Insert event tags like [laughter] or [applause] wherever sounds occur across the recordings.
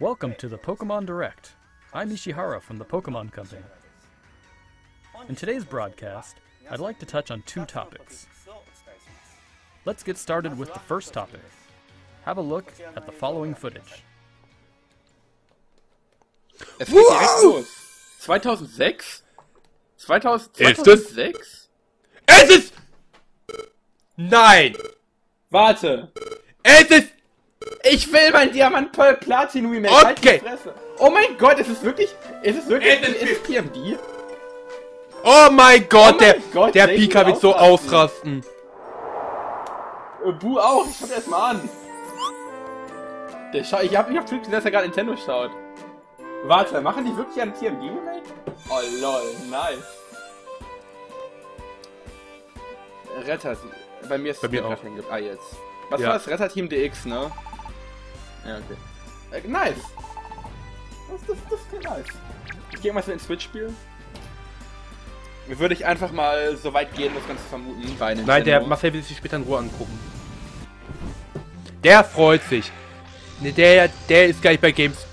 Welcome to the Pokemon Direct. I'm Ishihara from the Pokemon Company. In today's broadcast, I'd like to touch on two topics. Let's get started with the first topic. Have a look at the following footage. Es geht direkt los. 2006? 2000, 2006? Es ist. Nein! Warte. Es ist. Ich will mein Diamant Pearl Platin Remake. Halt die Okay. Fresse. Oh mein Gott, ist es wirklich, ist es wirklich, ist- es PMD? Oh mein Gott, Oh der, mein Gott, der Pika wird so ausrasten. Äh, Bu auch, ich schau dir das mal an. Der schau, ich hab nicht auf Twitch gesehen, dass er gerade Nintendo schaut. Warte, machen die wirklich ein TMD Remake? Oh lol, nice. Retter, bei mir ist Bei mir auch. Ah, jetzt. Was Ja. war das? Retter Team DX, ne? Ja, okay. Äh, nice. Das, das, das ist nice. Ich gehe mal so in Switch spielen. Würde ich einfach mal so weit gehen, das Ganze zu vermuten. Bei Nein, der. Marcel will sich später in Ruhe angucken. Der freut sich. Ne, Der, der ist gleich bei Games.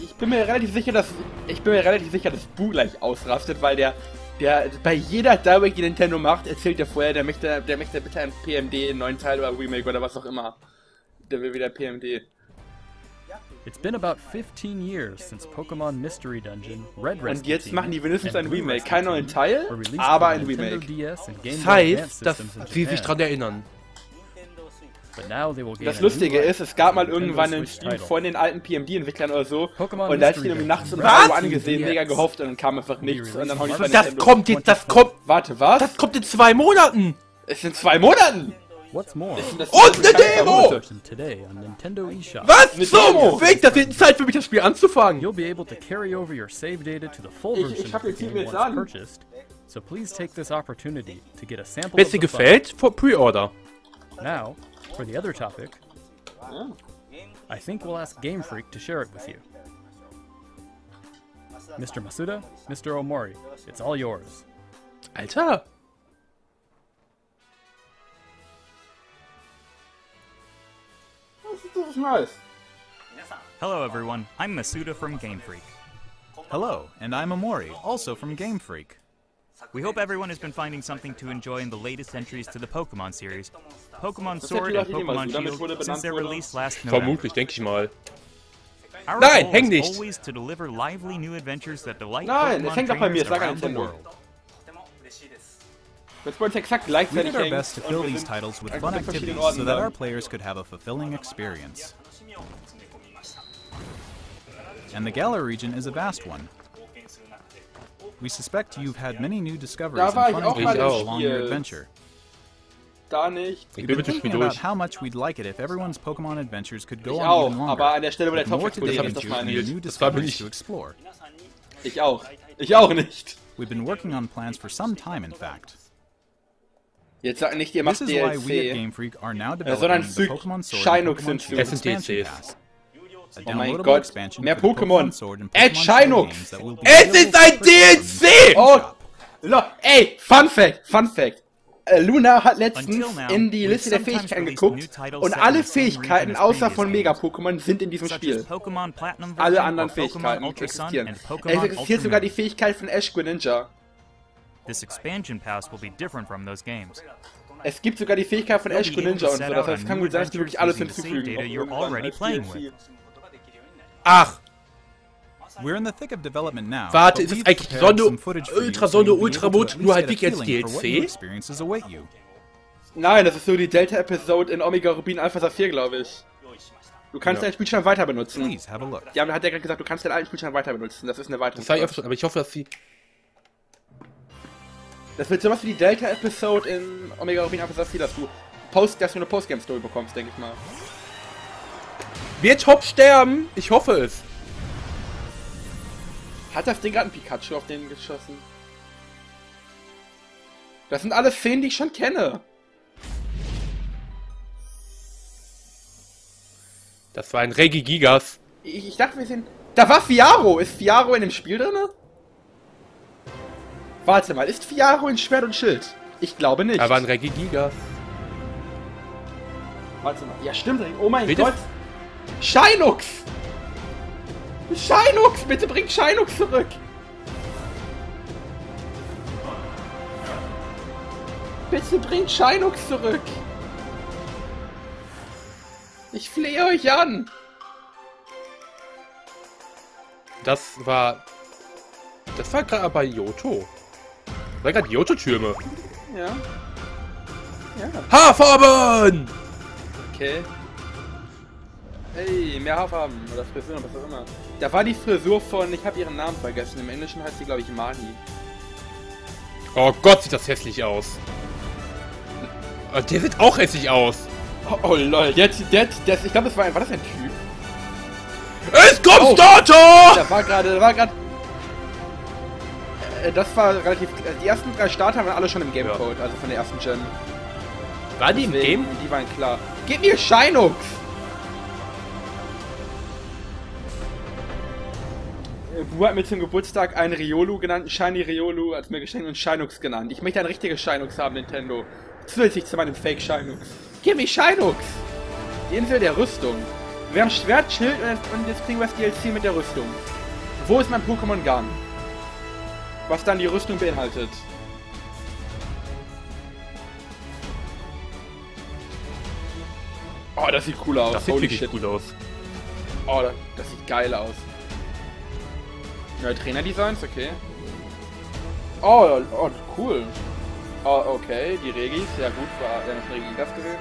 Ich bin mir relativ sicher, dass ich bin mir relativ sicher, dass Bu gleich ausrastet, weil der der bei jeder Direct, die Nintendo macht, erzählt er vorher, der möchte der möchte bitte ein PMD, einen neuen Teil oder Remake oder was auch immer. Der will wieder PMD. It's been about 15 years since Pokemon Mystery Dungeon, Red Rescue Und jetzt machen die wenigstens and ein Remake, keinen neuen Teil, aber for ein Remake. DS and Game Das heißt, dass sie sich dran erinnern. Das Lustige ist, es gab mal irgendwann einen Stream title. von den alten PMD-Entwicklern oder so. Und da hat ich den irgendwie nachts um Dungeon. 3 Uhr angesehen, mega gehofft und dann kam einfach nichts. Und dann hau ich Das Nintendo. kommt jetzt, das kommt. Warte, was? Das kommt in zwei Monaten. Es sind zwei Monaten! What's more, Das Und eine Demo! Today on Nintendo eShop. Was Eine zum Demo. Weg? Das wird Zeit für mich, das Spiel anzufangen. You'll be able to carry over your save data to the full Ich- version ich hab of the jetzt hier game once an. purchased. So please take this opportunity to get a sample Wenn of es dir the gefällt, for Pre-Order. Now, for the other topic, Ja. I think we'll ask Game Freak to share it with you. Mr. Masuda, Mr. Omori, it's all yours. Alter. Das ist, das ist nice. Hello everyone, I'm Masuda from Game Freak. Hello, and I'm Omori, also from Game Freak. We hope everyone has been finding something to enjoy in the latest entries to the Pokemon series. Pokemon Sword and Pokemon nicht gemacht, wurde Shield since their release last November. Vermutlich, denke ich mal. Our Nein, häng is nicht. always to deliver lively new adventures that delight Nein, Pokemon es hängt doch bei mir, trainers sag an Nintendo. world. Jetzt wollen wir exakt We did our best to fill these titles with fun activities so that our players could have a fulfilling experience. And the Galar region is a vast one. We suspect you've had many new discoveries and fun auch mal engagements im along your adventure. Da nicht. Ich We've bin been mit dem Spiel thinking about durch. how much we'd like it if everyone's Pokemon adventures could go Ich on auch, even longer. aber an der Stelle, wo der with Topf more to dig das into meine and new Das war mir discoveries to explore. Ich auch. Ich auch nicht. We've been working on plans for some time, in fact. Jetzt sag nicht, ihr macht DLC, äh, sondern fügt Shinox hinzu. Das sind DLCs. Oh mein Gott, mehr Pokémon. Ed Shinox! Es ist ein DLC! Oh, ey, Fun Fact, Fun Fact. Äh, Luna hat letztens in die Liste der Fähigkeiten geguckt und alle Fähigkeiten außer von Mega-Pokémon sind in diesem Spiel. Alle anderen Fähigkeiten existieren. Es existiert sogar die Fähigkeit von Ash Greninja. This expansion pass will be different from those games. Es gibt sogar die Fähigkeit von Ash Greninja und so. Das heißt, es kann gut sein, dass die wirklich alles hinzufügen. Ach, We're in the thick of development now. Warte, ist we've eigentlich Sonne- you Ultra so Sonne, you'll be Ultra able to Mond, at nur halt wirklich als DLC? Nein, das ist so die Delta-Episode in Omega Rubin Alpha Saphir, glaube ich. Du kannst Ja. deinen Spielstand weiter benutzen. Please have a look. Hat ja gerade gesagt, du kannst deinen alten Spielstand weiter benutzen. Das ist eine weitere. das ich auch schon, aber ich hoffe, dass sie. Das wird sowas wie die Delta-Episode in Omega Rubin Alpha Saphir, dass du, Post, dass du eine Postgame-Story bekommst, denke ich mal. Wird Hop sterben? Ich hoffe es. Hat das Ding gerade ein Pikachu auf den geschossen? Das sind alles Szenen, die ich schon kenne. Das war ein Regigigas. Ich, ich dachte, wir sind. Da war Fiaro! Ist Fiaro in dem Spiel drin? Warte mal, ist Fiaro in Schwert und Schild? Ich glaube nicht. War ein Regigigas. Warte mal. Ja, stimmt. Oh mein Bitte? Gott. Shinux! Shinux! Bitte bring Shinux zurück! Bitte bringt Shinux zurück! Ich flehe euch an! Das war. Das war gerade bei Yoto. Das war gerade Yoto-Türme. Ja. Ja, Haarfarben! okay. Hey, mehr Haarfarben oder Frisuren, was auch immer. Da war die Frisur von, ich habe ihren Namen vergessen. Im Englischen heißt sie, glaube ich, Mani. Oh Gott, sieht das hässlich aus. Oh, Der sieht auch hässlich aus. Oh, oh lol, der, der, der, ich glaube, das war, ein- war das ein Typ? Es kommt Oh. Starter! Da war gerade, da war gerade. Äh, Das war relativ. äh, Die ersten drei Starter waren alle schon im Gamecode, also von der ersten Gen. War die im Game? Die waren klar. Gib mir Shinux! Äh, Bu hat mir zum Geburtstag einen Riolu genannt, Shiny Riolu, als mir geschenkt und Shinux genannt. Ich möchte ein richtiges Shinux haben, Nintendo. Zusätzlich zu meinem Fake Shinux. Gib mir Shinux! Die Insel der Rüstung. Wir haben Schwert, Schild und jetzt kriegen wir das DLC mit der Rüstung. Wo ist mein Pokémon Gun? Was dann die Rüstung beinhaltet. Oh, das sieht cool aus. Das sieht Holy wirklich shit. gut aus. Oh, das, das sieht geil aus. Neue Trainerdesigns, okay. Oh, oh, cool. Oh, okay, die Regis, ja gut, war ja noch Regi das gesehen.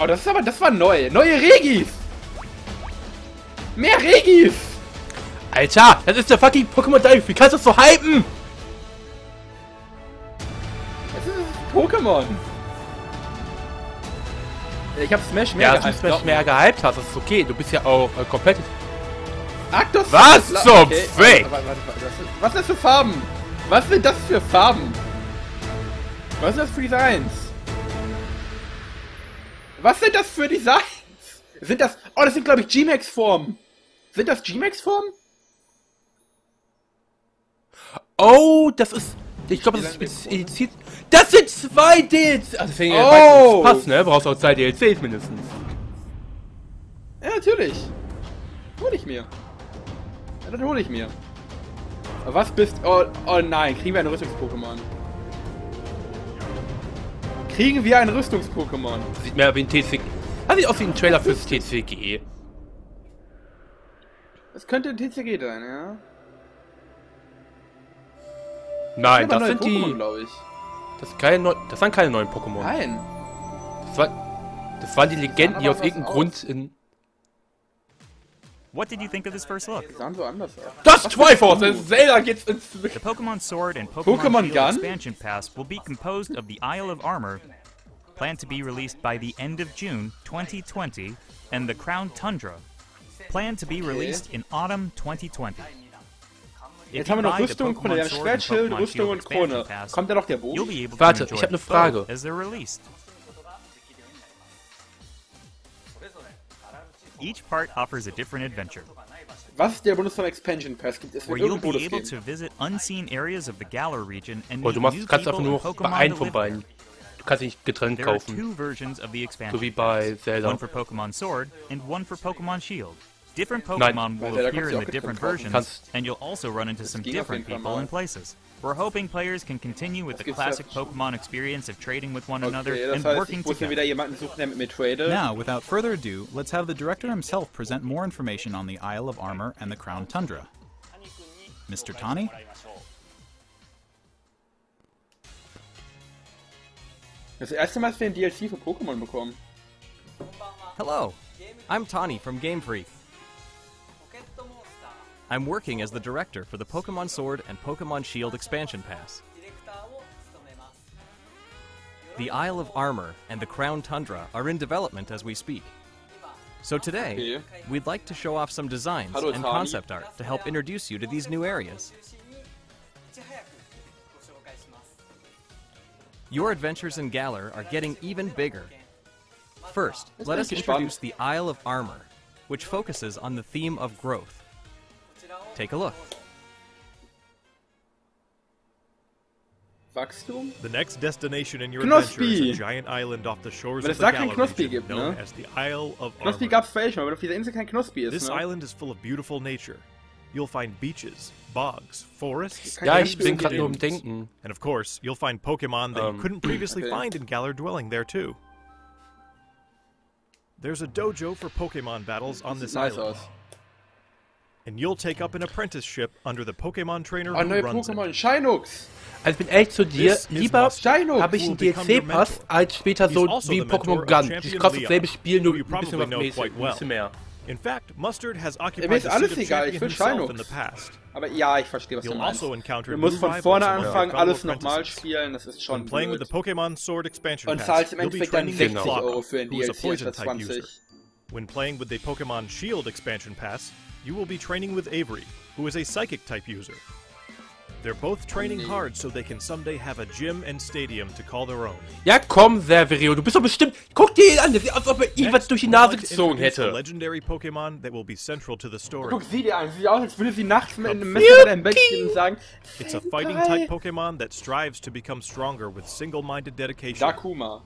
Oh, das ist aber, das war neu. Neue Regis! Mehr Regis! Alter, das ist der fucking Pokémon Dive. Wie kannst du das so hypen? Das ist Pokémon. Ich hab Smash mehr Ja, gehypt, Smash glaub mehr gehypt hast, das ist okay. Du bist ja auch äh, komplett. Arctos Was zum okay, Fick? was ist- das für Farben? Was sind das für Farben? Was sind das für Designs? Was sind das für Designs? Sind das... Oh, das sind, glaube ich, G-Max-Formen. Sind das G-Max-Formen? Oh, das ist. Ich glaube, das ist. Das sind zwei DLCs! Also, deswegen Oh. oh. passt, ne? Brauchst auch zwei DLCs mindestens. Ja, natürlich. Hol ich mir. Ja, das hole ich mir. Aber Was bist... Oh, oh nein, kriegen wir ein Rüstungs-Pokémon. Kriegen wir ein Rüstungs-Pokémon. Sieht mehr wie ein TCG. Das sieht aus wie ein Trailer fürs TCG. Das könnte ein TCG sein, ja. Nein, das neue sind die. Pokémon, glaube ich. Das, sind keine neu, das waren keine neuen Pokémon. Nein. Das, war, das waren die Legenden, die aus irgendeinem. Grund in. What did you think of this first look? Die. Das Triforce! Das Zelda geht's ins. The Pokemon Sword and Pokemon, Gun? expansion pass will be composed of the Isle of Armor, planned to be released by the end of June 2020, and the Crown Tundra, planned to be released in autumn 2020. Jetzt haben wir noch Rüstung und Krone. Wir haben Schwertschild, Rüstung und Krone. Kommt da noch der Bogen? Warte, ich habe eine Frage. Each part offers a different adventure. Was der Bundesland Expansion Pass gibt, ist ein Bonusgame. Oh, du machst, kannst einfach nur bei einem von beiden. Du kannst nicht getrennt kaufen. So wie bei Zelda. One for Pokemon Sword and one for Pokemon Shield. Different Pokemon Weil will appear in the different versions, Kannst- and you'll also run into some different people and places. We're hoping players can continue with the classic. Pokemon experience of trading with one another Okay, and heißt, working ich muss mir together. wieder jemanden suchen, der mit mir trade. Now, without further ado, let's have the director himself present more information on the Isle of Armor and the Crown Tundra. Mr. Tani? Das erste Mal, dass wir ein DLC für Pokémon bekommen. Hello, I'm Tani from Game Freak. I'm working as the director for the Pokemon Sword and Pokemon Shield expansion pass. The Isle of Armor and the Crown Tundra are in development as we speak. So today, we'd like to show off some designs and concept art to help introduce you to these new areas. Your adventures in Galar are getting even bigger. First, let us introduce the Isle of Armor, which focuses on the theme of growth. Take a look. Wachstum? The next destination in your Knospi. adventure is a giant island off the shores Aber of das the da kein Galar Knospi region, gibt, known ne? as the Isle of Knospi Armor. gab's vielleicht schon, aber auf dieser Insel kein Knospi ist, This ne? island is full of beautiful nature. You'll find beaches, bogs, forests, Kein Ja, ich bin gerade nur am Denken. and of course, you'll find Pokemon that Um, you couldn't previously okay. find in Galar Dwelling there too. There's a dojo for Pokemon battles on Sieht this nice island, aus. And you'll take up an apprenticeship under the Pokemon trainer who neue runs it. Pokémon. Sheinux. Also ich bin ehrlich zu dir, This is lieber Must- Sheinux. habe ich who einen will become your DLC-Pass, mentor. als später He's so also wie the mentor Pokémon of Gun. Champion Ich kostet Leon, dasselbe Spiel, nur who you ein bisschen probably was know mäßig, quite ein well. bisschen mehr. In fact, Mustard has mir occupied ist the alles seat of egal, ich champion will himself in Sheinux. the past. Aber ja, ich verstehe, was du You'll meinst. also encounter Du new musst von rivals vorne among your anfangen, fellow alles nochmal apprentices. spielen, das ist schon When playing with blöd. the Pokemon Sword expansion Und pass, zahlst im you'll be Endeffekt dann training 60 with Euro für ein who is a DLC poison anstatt type user. 20. When playing with the Pokemon Shield expansion pass, you will be training with Avery, who is a psychic type user. They're both training hard so they can someday have a gym and stadium to call their own. Ja, komm, Severio, du bist doch bestimmt. Guck dir ihn an, der sieht aus, als ob er ihm was durch die Nase like to gezogen a hätte. legendary Pokemon that will be central to the story. Guck sie dir an, sieht aus, als würde sie nachts mit einem Messer in deinem Bett stehen und sagen, It's a fighting type Pokemon that strives to become stronger with single-minded dedication. Dakuma.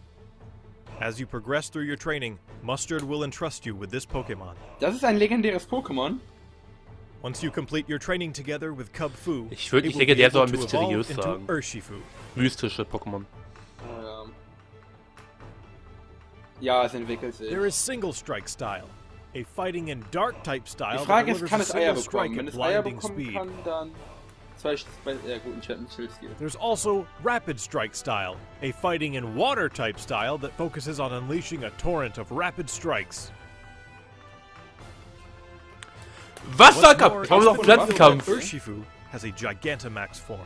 As you progress through your training, Mustard will entrust you with this Pokemon. Das ist ein legendäres Pokémon. Once you complete your training together with Kubfu, Ich würd it nicht will be legendär, sondern evolve mysteriös into sagen. Urshifu. Mystische Pokémon. Ähm. Ja, es entwickelt sich. There is Single Strike Style, a fighting and dark type style Die Frage that ist, delivers kann a es Eier bekommen? Wenn es Eier blinding bekommen speed. kann, dann zwei, zwei ja, guten Chill-Skill. There's also Rapid Strike Style, a fighting and water type style that focuses on unleashing a torrent of rapid strikes. What's Wasserkampf! more, Ich brauche noch it's been revealed that Pflanzenkampf. Urshifu has a Gigantamax form.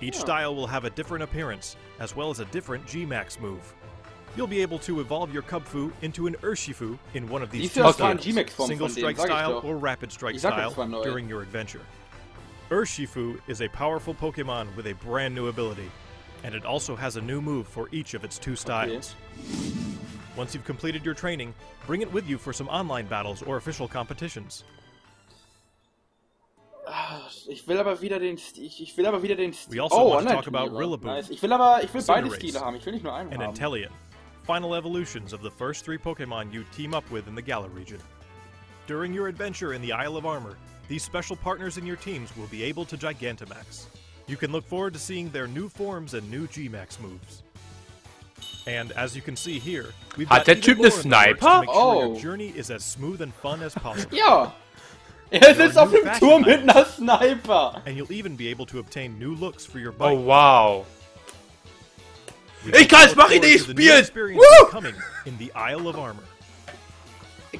Each style will have a different appearance, as well as a different G-Max move. You'll be able to evolve your Kubfu into an Urshifu in one of these two du, das war ein styles, G-Max-Form single strike style or rapid strike Ich style das war neu. during your adventure. Urshifu is a powerful Pokemon with a brand new ability, and it also has a new move for each of its two styles. Once you've completed your training, bring it with you for some online battles or official competitions. Ah, ich will aber wieder den. Ich, ich will aber wieder den. We also oh, want to talk about Rillaboom, Nice. Ich will aber, ich will beide Stile haben. Ich will nicht nur einen and haben. Inteleon, final evolutions of the first three Pokemon you team up with in the Galar region. During your adventure in the Isle of Armor, these special partners in your teams will be able to Gigantamax. You can look forward to seeing their new forms and new G-Max moves. And as you can see here, we've Hat got der even Typ more ne in the works to Sniper? make sure Oh. your journey is as smooth and fun as possible. Ja! Er sitzt auf dem Fashion Turm mit einer Sniper! And you'll even be able to obtain new looks for your bike. Oh, wow. Ich kann's, look mach ihn forward nicht, to the new spielen! Woo! coming in the Isle of Armor.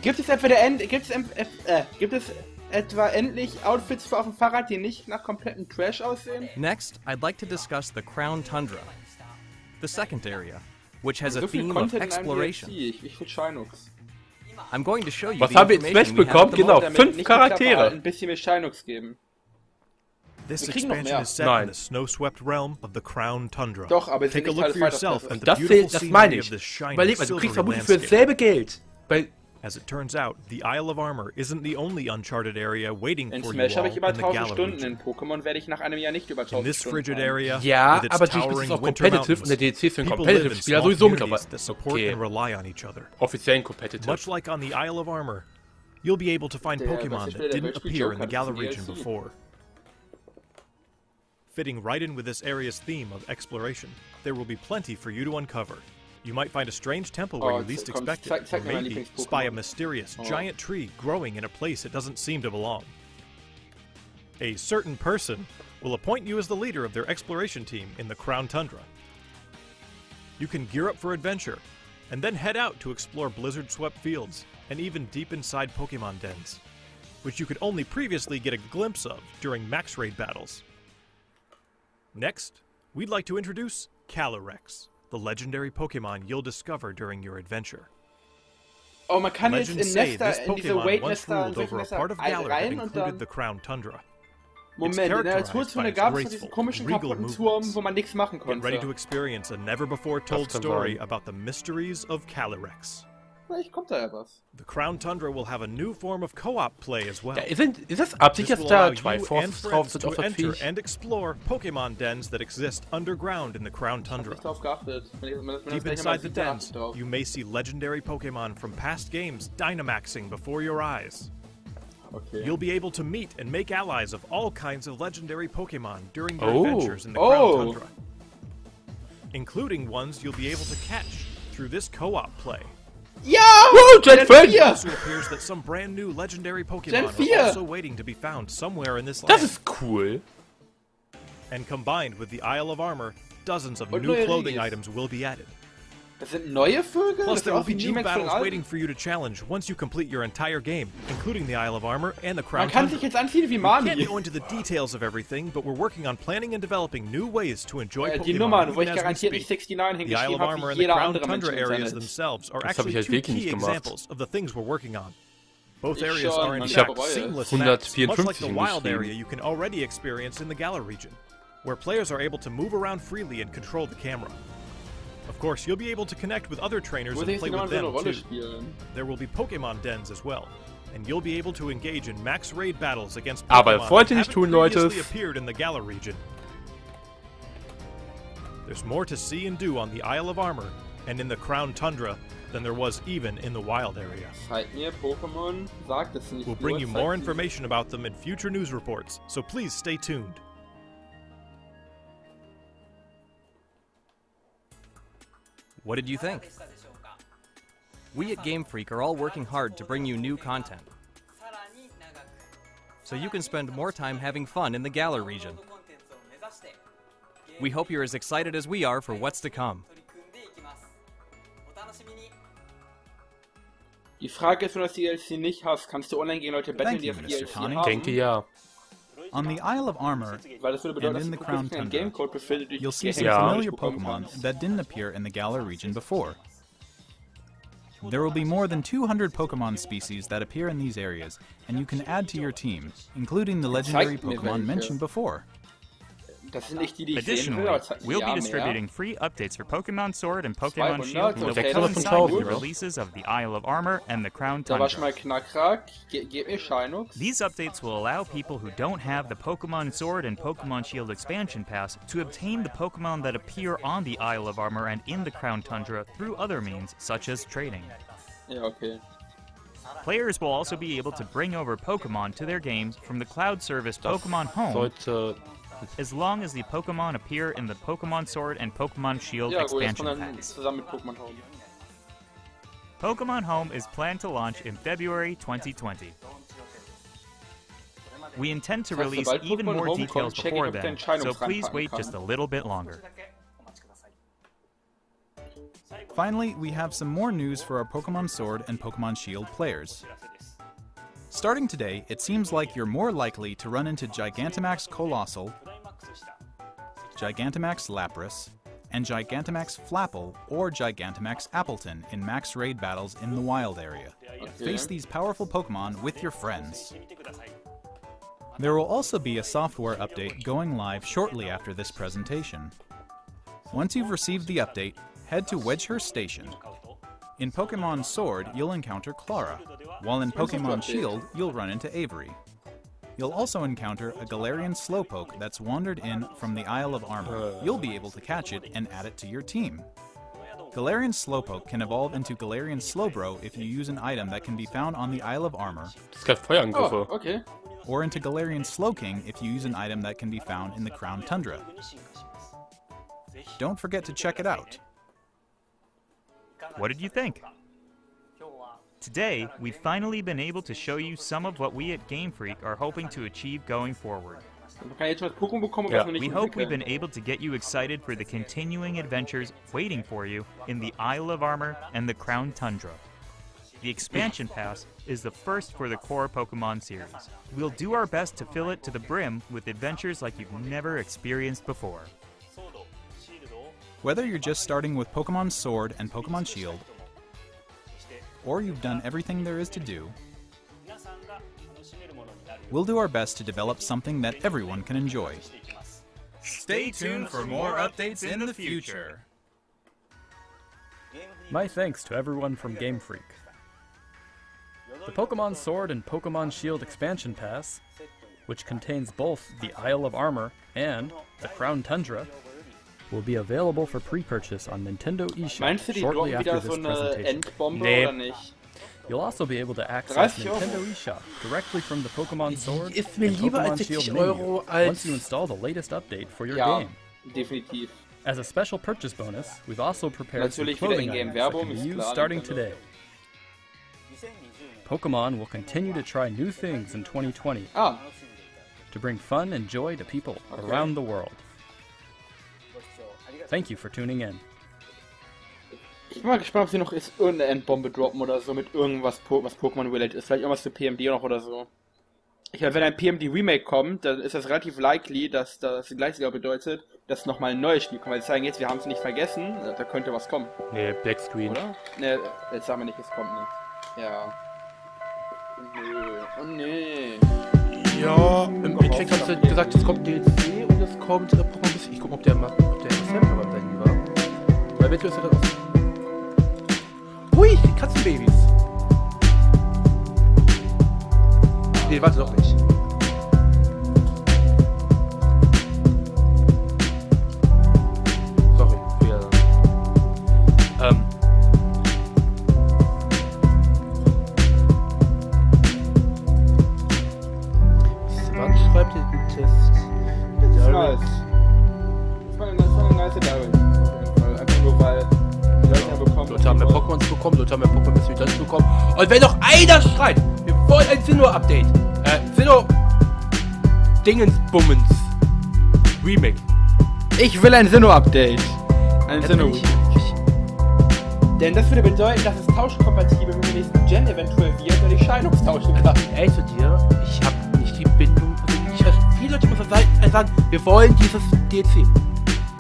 Gibt es etwa der End, gibt es, äh, gibt es etwa endlich Outfits für auf dem Fahrrad, die nicht nach komplettem Trash aussehen? Next, I'd like to discuss the Crown Tundra, the second area, which has a So viel theme of exploration. DLC. Ich, ich will Shinux. I'm going to show you Was the haben wir in information Smash bekommen? Genau, fünf Charaktere. Ein bisschen mehr Shinux geben. This expansion is set Nein. in the snow-swept realm of the Crown Tundra. Doch, aber Take a look for yourself at the Das, beautiful zählt, das meine scenery ich. Überleg mal, du kriegst vermutlich für landscape. dasselbe Geld. Bei, As it turns out, the Isle of Armor isn't the only uncharted area waiting In for you all in ich über the 1000 Galar Stunden. region. In Pokémon werde ich nach einem Jahr nicht über 1000 In this Stunden frigid area, ja, with its aber natürlich ist es auch competitive mountains, und der DLC für ein people live in Competitive-Spieler sowieso mittlerweile. Okay, and rely on each other. offiziell Competitive. Much like on the Isle of Armor, you'll be able to find Der- Pokemon that didn't appear in the Joker? Galar Das ist ein region before. Fitting right in with this area's theme of exploration, there will be plenty for you to uncover. You might find a strange temple where Oh, you least expect it, zeig or maybe spy a mysterious Oh. giant tree growing in a place it doesn't seem to belong. A certain person will appoint you as the leader of their exploration team in the Crown Tundra. You can gear up for adventure, and then head out to explore blizzard swept fields and even deep inside Pokemon dens, which you could only previously get a glimpse of during Max Raid battles. Next, we'd like to introduce Calyrex, the legendary Pokemon you'll discover during your adventure. Oh, man kann jetzt Legends in say this in diese Pokemon once Wait-Nester, in ruled solche over a part of Galar that rein und included dann... the Crown Tundra. Moment, in der characterized by its gab es diesen graceful, komischen regal kaputten movements. Turm, wo man nichts machen Get ready to experience a never before told story about the mysteries of Calyrex. Vielleicht kommt da ja was. The Crown Tundra will have a new form of co-op play as well. Ja, sind, ist das Absicht, This dass will allow da you Triforce and drauf friends sind auf das enter Viech? and explore Pokemon dens that exist underground in the Crown Tundra. Nicht drauf geachtet. Wenn wenn Deep das gleich mal inside the sieht, dann achte dens, you may see legendary Pokemon from past games Dynamaxing before your eyes. Okay. You'll be able to meet and make allies of all kinds of legendary Pokemon during your Oh. adventures in the Oh. Crown Tundra, including ones you'll be able to catch through this co-op play. Ja! Woo, Gen Gen 4! It also appears that some brand new legendary Pokemon Gen are 4. also waiting to be found somewhere in this Das land. ist cool. And combined with the Isle of Armor, dozens of Und new clothing Regis. items will be added. Das sind neue Vögel? Plus, there will be die new G-Max battles waiting for you to challenge once you complete your entire game, including the Isle of Armor and the Crown Man kann Tundra. sich jetzt anziehen wie We can't Mami. go into the details of everything, but we're working on planning and developing new ways to enjoy Äh, die Pokemon Nummern, wo ich garantiert nicht 69 The Isle hingeschrieben of habe, Armor wie and the jeder Crown andere Mensch Tundra areas themselves are Das hab actually ich halt two wirklich key nicht gemacht. examples of the things we're working on. Both areas are in und fact seamless 154 maps, much like the wild area you can already experience in the Galar region, where players are able to move around freely and control the camera. Of course, you'll be able to connect with other trainers and play with Nummern so eine them too. spielen. There will be Pokemon dens as well, and you'll be able to engage in max raid battles against Pokemon Aber wollt ihr that nicht haven't tun, Leute? previously appeared in the Galar region. There's more to see and do on the Isle of Armor and in the Crown Tundra than there was even in the wild area. Zeig mir Pokémon, sagt es nicht We'll bring you more information about them in future news reports, so please stay tuned. What did you think? We at Game Freak are all working hard to bring you new content. So you can spend more time having fun in the Galar region. We hope you're as excited as we are for what's to come. Die Frage ist, wenn du das DLC nicht hast, kannst du online gegen Leute betteln, Thank die you, das Mr. DLC Tani. haben? Denke ja. On the Isle of Armor, Weil das würde bedeuten, And in the Crown Tundra, Gamecode befindet, durch you'll see some familiar Pokemon that didn't appear in the Galar region before. There will be more than 200 Pokemon species that appear in these areas, and you can add to your team, including the legendary Pokemon mentioned before. Das sind nicht die, die ich sehen Additionally, will, we'll ja, be mehr. distributing free updates for Pokemon Sword and Pokemon Shield that will okay, das coincide with the releases of the Isle of Armor and the Crown Da Tundra. mal Knakrack. Ge gib mir Sheinux. These updates will allow people who don't have the Pokemon Sword and Pokemon Shield expansion pass to obtain the Pokemon that appear on the Isle of Armor and in the Crown Tundra through other means, such as trading. Ja, okay. Players will also be able to bring over Pokemon to their games from the cloud service Pokemon Home Sollte. As long as the Pokemon appear in the Pokemon Sword and Pokemon Shield Ja, expansion kommt packs. Pokémon Home. Pokemon Home is planned to launch in February 2020. We intend to release even more details kommt, check ich, before then, so please wait just a little bit longer. Finally, we have some more news for our Pokemon Sword and Pokemon Shield players. Starting today, it seems like you're more likely to run into Gigantamax Coalossal, Gigantamax Lapras, and Gigantamax Flapple or Gigantamax Appletun in max raid battles in the wild area. Face these powerful Pokemon with your friends. There will also be a software update going live shortly after this presentation. Once you've received the update, head to Wedgehurst Station. In Pokemon Sword, you'll encounter Klara, while in Pokemon? Shield, you'll run into Avery. You'll also encounter a Galarian Slowpoke that's wandered in from the Isle of Armor. Uh. You'll be able to catch it and add it to your team. Galarian Slowpoke can evolve into Galarian Slowbro if you use an item that can be found on the Isle of Armor, Es gab Feuerangriffe. Oh, okay. or into Galarian Slowking if you use an item that can be found in the Crown Tundra. Don't forget to check it out. What did you think? Today, we've finally been able to show you some of what we at Game Freak are hoping to achieve going forward. Man kann jetzt schon das Pokémon bekommen, Ja. was noch nicht We hope we've been able to get you excited for the continuing adventures waiting for you in the Isle of Armor and the Crown Tundra. The expansion pass is the first for the core Pokemon series. We'll do our best to fill it to the brim with adventures like you've never experienced before. Whether you're just starting with Pokemon Sword and Pokemon Shield, or you've done everything there is to do, we'll do our best to develop something that everyone can enjoy. Stay tuned for more updates in the future. My thanks to everyone from Game Freak. The Pokemon Sword and Pokemon Shield expansion pass, which contains both the Isle of Armor and the Crown Tundra, will be available for pre-purchase on Nintendo eShop Meinst du, die shortly after this so eine presentation. Endbombe Nee. oder nicht? You'll also be able to access 30 Euro. Nintendo eShop directly from the Pokemon Sword ist mir and lieber Pokemon als Shield menu Euro als- once you install the latest update for your Ja, game. definitiv. As a special purchase bonus, we've also prepared some Natürlich wieder clothing in-game items that can be used starting today. Pokemon will continue to try new things in 2020 Ah, to bring fun and joy to people around the world. Thank you for tuning in. ich bin mal gespannt, ob sie noch ist, irgendeine Endbombe droppen oder so mit irgendwas, po was Pokémon-related ist. Vielleicht irgendwas für PMD noch oder so. Ich meine, wenn ein PMD-Remake kommt, dann ist das relativ likely, dass das gleich sogar bedeutet, dass nochmal ein neues Spiel kommt. Weil sie sagen jetzt, wir haben es nicht vergessen, da könnte was kommen, Nee, Black Screen. oder? Ne, jetzt sagen wir nicht, es kommt nicht. Ja. Nö, oh nee. Ja, im Endeffekt hast du gesagt, es kommt DLC und es kommt äh, Pokémon. Ich guck mal, ob der mal, damit löst. Hui, die Katzenbabys. Nee, warte doch nicht. Ein Sinnoh-Update. Äh, Sinnoh... Dingensbummens. Remake. Ich will ein Sinnoh-Update. Ein Sinnoh. Denn das würde bedeuten, dass es tauschkompatibel mit dem nächsten Gen eventuell wird und ich Shinox tauschen kann. Ehrlich zu dir, ich habe nicht die Bindung. Also ich höre viele Leute immer so sagen, sagen, wir wollen dieses DLC.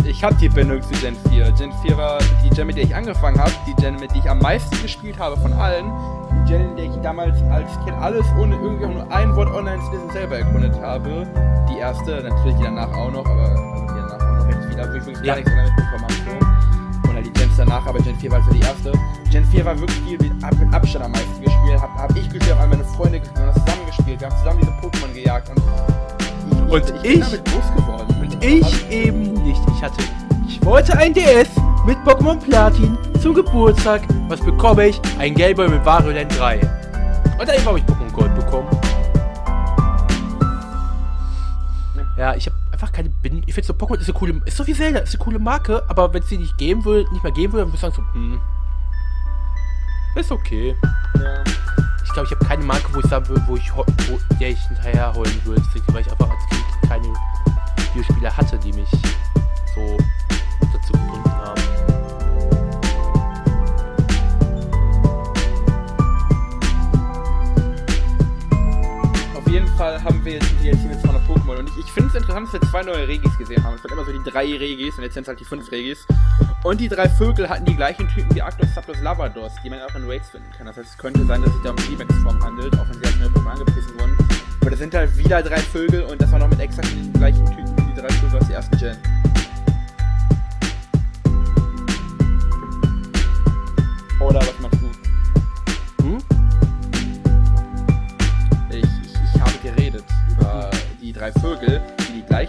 Ich habe die Bindung zu Gen 4. Gen 4 war die Gen, mit der ich angefangen habe, die Gen, mit der ich am meisten gespielt habe von allen. Die Gen, in der ich damals als Kind alles ohne irgendwie nur ein Wort online zu lesen selber erkundet habe. Die erste, natürlich die danach auch noch, aber die danach auch noch recht viel, wo ich wirklich Ja. gar nichts online mitbekommen habe. So. Oder die Gens danach, aber Gen 4 war also die erste. Gen 4 war wirklich die, die mit Abstand am meisten gespielt. Hab, hab ich gespielt, haben meine Freunde gespielt, wir haben zusammen gespielt, wir haben zusammen diese Pokémon gejagt und ich, Und ich, bin ich- damit groß geworden. Und ich eben nicht. Ich hatte. Ich wollte ein DS mit Pokémon Platin zum Geburtstag. Was bekomme ich? Ein Gameboy mit Variolent 3. Und dann habe ich Pokémon Gold bekommen. Ja, ich habe einfach keine Bindung. Ich finde so, Pokémon ist eine coole. Ist so wie Zelda, ist eine coole Marke, aber wenn es die nicht geben würde, nicht mehr geben würde, dann würde ich sagen so, hm. Ist okay. Ja. Ich glaube, ich habe keine Marke, wo ich sagen würde, wo ich wo, der ich hinterher holen würde, weil ich einfach als Kind keine Videospiele hatte, die mich so dazu gebunden haben. Auf jeden Fall haben wir jetzt ein DLC mit 200 Pokémon und ich, ich finde es interessant, dass wir zwei neue Regis gesehen haben. Es waren immer so die drei Regis und jetzt sind es halt die fünf Regis. Und die drei Vögel hatten die gleichen Typen wie Arctos, Zapdos, Lavados, die man auch in Rakes finden kann. Das heißt, es könnte sein, dass es sich da um G-Max-Form handelt, auch wenn sie als neue Pokémon angepriesen wurden. Aber das sind halt wieder drei Vögel und das war noch mit exakt den gleichen Typen wie die drei Vögel aus der ersten Gen.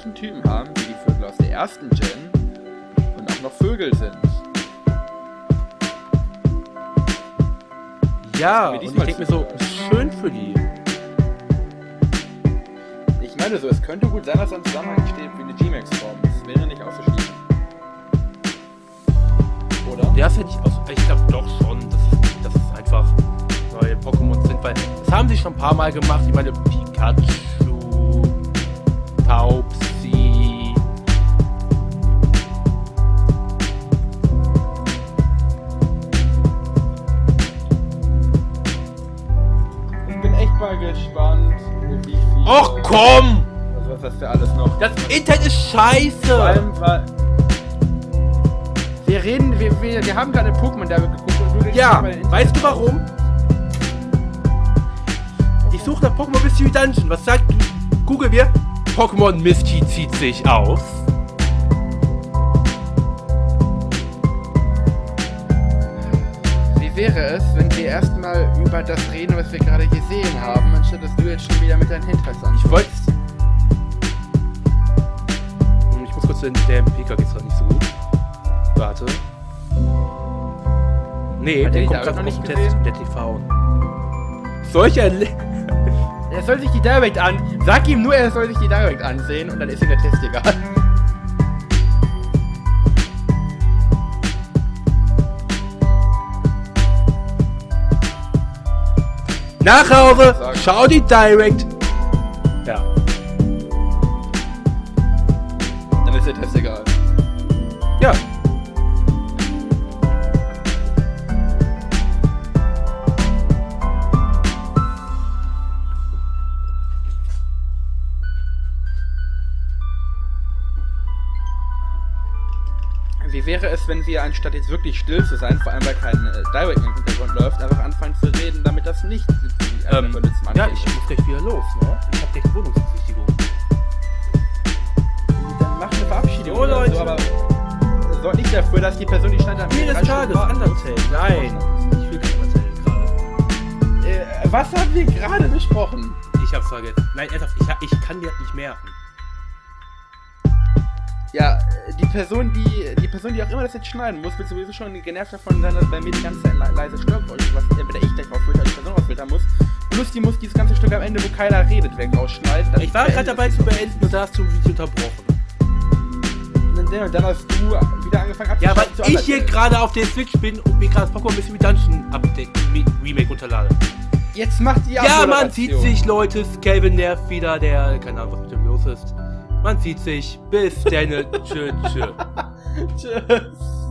gleichen Typen haben wie die Vögel aus der ersten Gen und auch noch Vögel sind. Ja, und ich denke mir so, schön für die. Ich meine so, es könnte gut sein, dass da ein Zusammenhang steht wie eine G-Max-Form. Das wäre nicht auszuschließen. Oder? Ja, das hätte ich aus. Ich glaube doch schon, dass es, dass es einfach neue Pokémon sind, weil das haben sie schon ein paar Mal gemacht. Ich meine, Pikachu, Taubsi. Mal gespannt, wie viel. Och komm! Also, was das für alles noch. Das Internet ist Vor scheiße! allem, weil. Wir reden, wir, wir, wir haben gerade Pokémon da geguckt und du Ja, weißt du warum? Ich suche nach Pokémon Mystery Dungeon. Was sagt Google mir? Pokémon Misty zieht sich aus. Wie wäre es, wenn wir erstmal über das reden, was wir gerade gesehen haben, anstatt dass du jetzt schon wieder mit deinen Hinters Ich wollte. Ich muss kurz in der PK geht's gerade nicht so gut. Warte. Nee, Hat der der kommt gerade noch aus nicht dem? Test, der TV. Solcher. Er soll sich die Direct an. Sag ihm nur, er soll sich die Direct ansehen und dann ist ihm der Test egal. Nach Hause, schau die Direct. Ja. Dann ist der Test egal. Ja. Wie wäre es, wenn wir anstatt jetzt wirklich still zu sein, vor allem weil kein äh, Direct im Hintergrund läuft, einfach anfangen zu reden, damit das nicht Ähm, ja, ich muss gleich wieder los, ne? Ich hab gleich Wohnungsbesichtigung. Dann mach eine Verabschiedung oder Leute. so, aber sorg nicht dafür, dass die Person, die stand am Spiel des Tages. Undertale. Nein, ich will kein Undertale gerade. Äh, was haben wir gerade besprochen? Ich hab's vergessen. Nein, ernsthaft, ich, ich kann dir nicht merken. Ja, die Person, die die Person, die auch immer das jetzt schneiden muss, wird sowieso schon genervt davon sein, dass bei mir die ganze Zeit le leise Störgeräusche, was entweder ich gleich rausfiltern die Person rausfiltern muss. Plus die muss dieses ganze Stück am Ende, wo keiner redet, weg rausschneiden. Das Ich war gerade dabei zu beenden und da hast du ein Video unterbrochen. Und dann, hast du wieder angefangen Ja, weil abzuschalten ich hier gerade auf der Switch bin und mir gerade Pokémon Mystery Dungeon Update Re- Remake runterlade. Jetzt macht die Ja, man sieht sich, Leute. Calvin nervt wieder, der. Keine Ahnung, was mit dem los ist. Man sieht sich. Bis dann. [laughs] Tschö, tschö. Tschüss.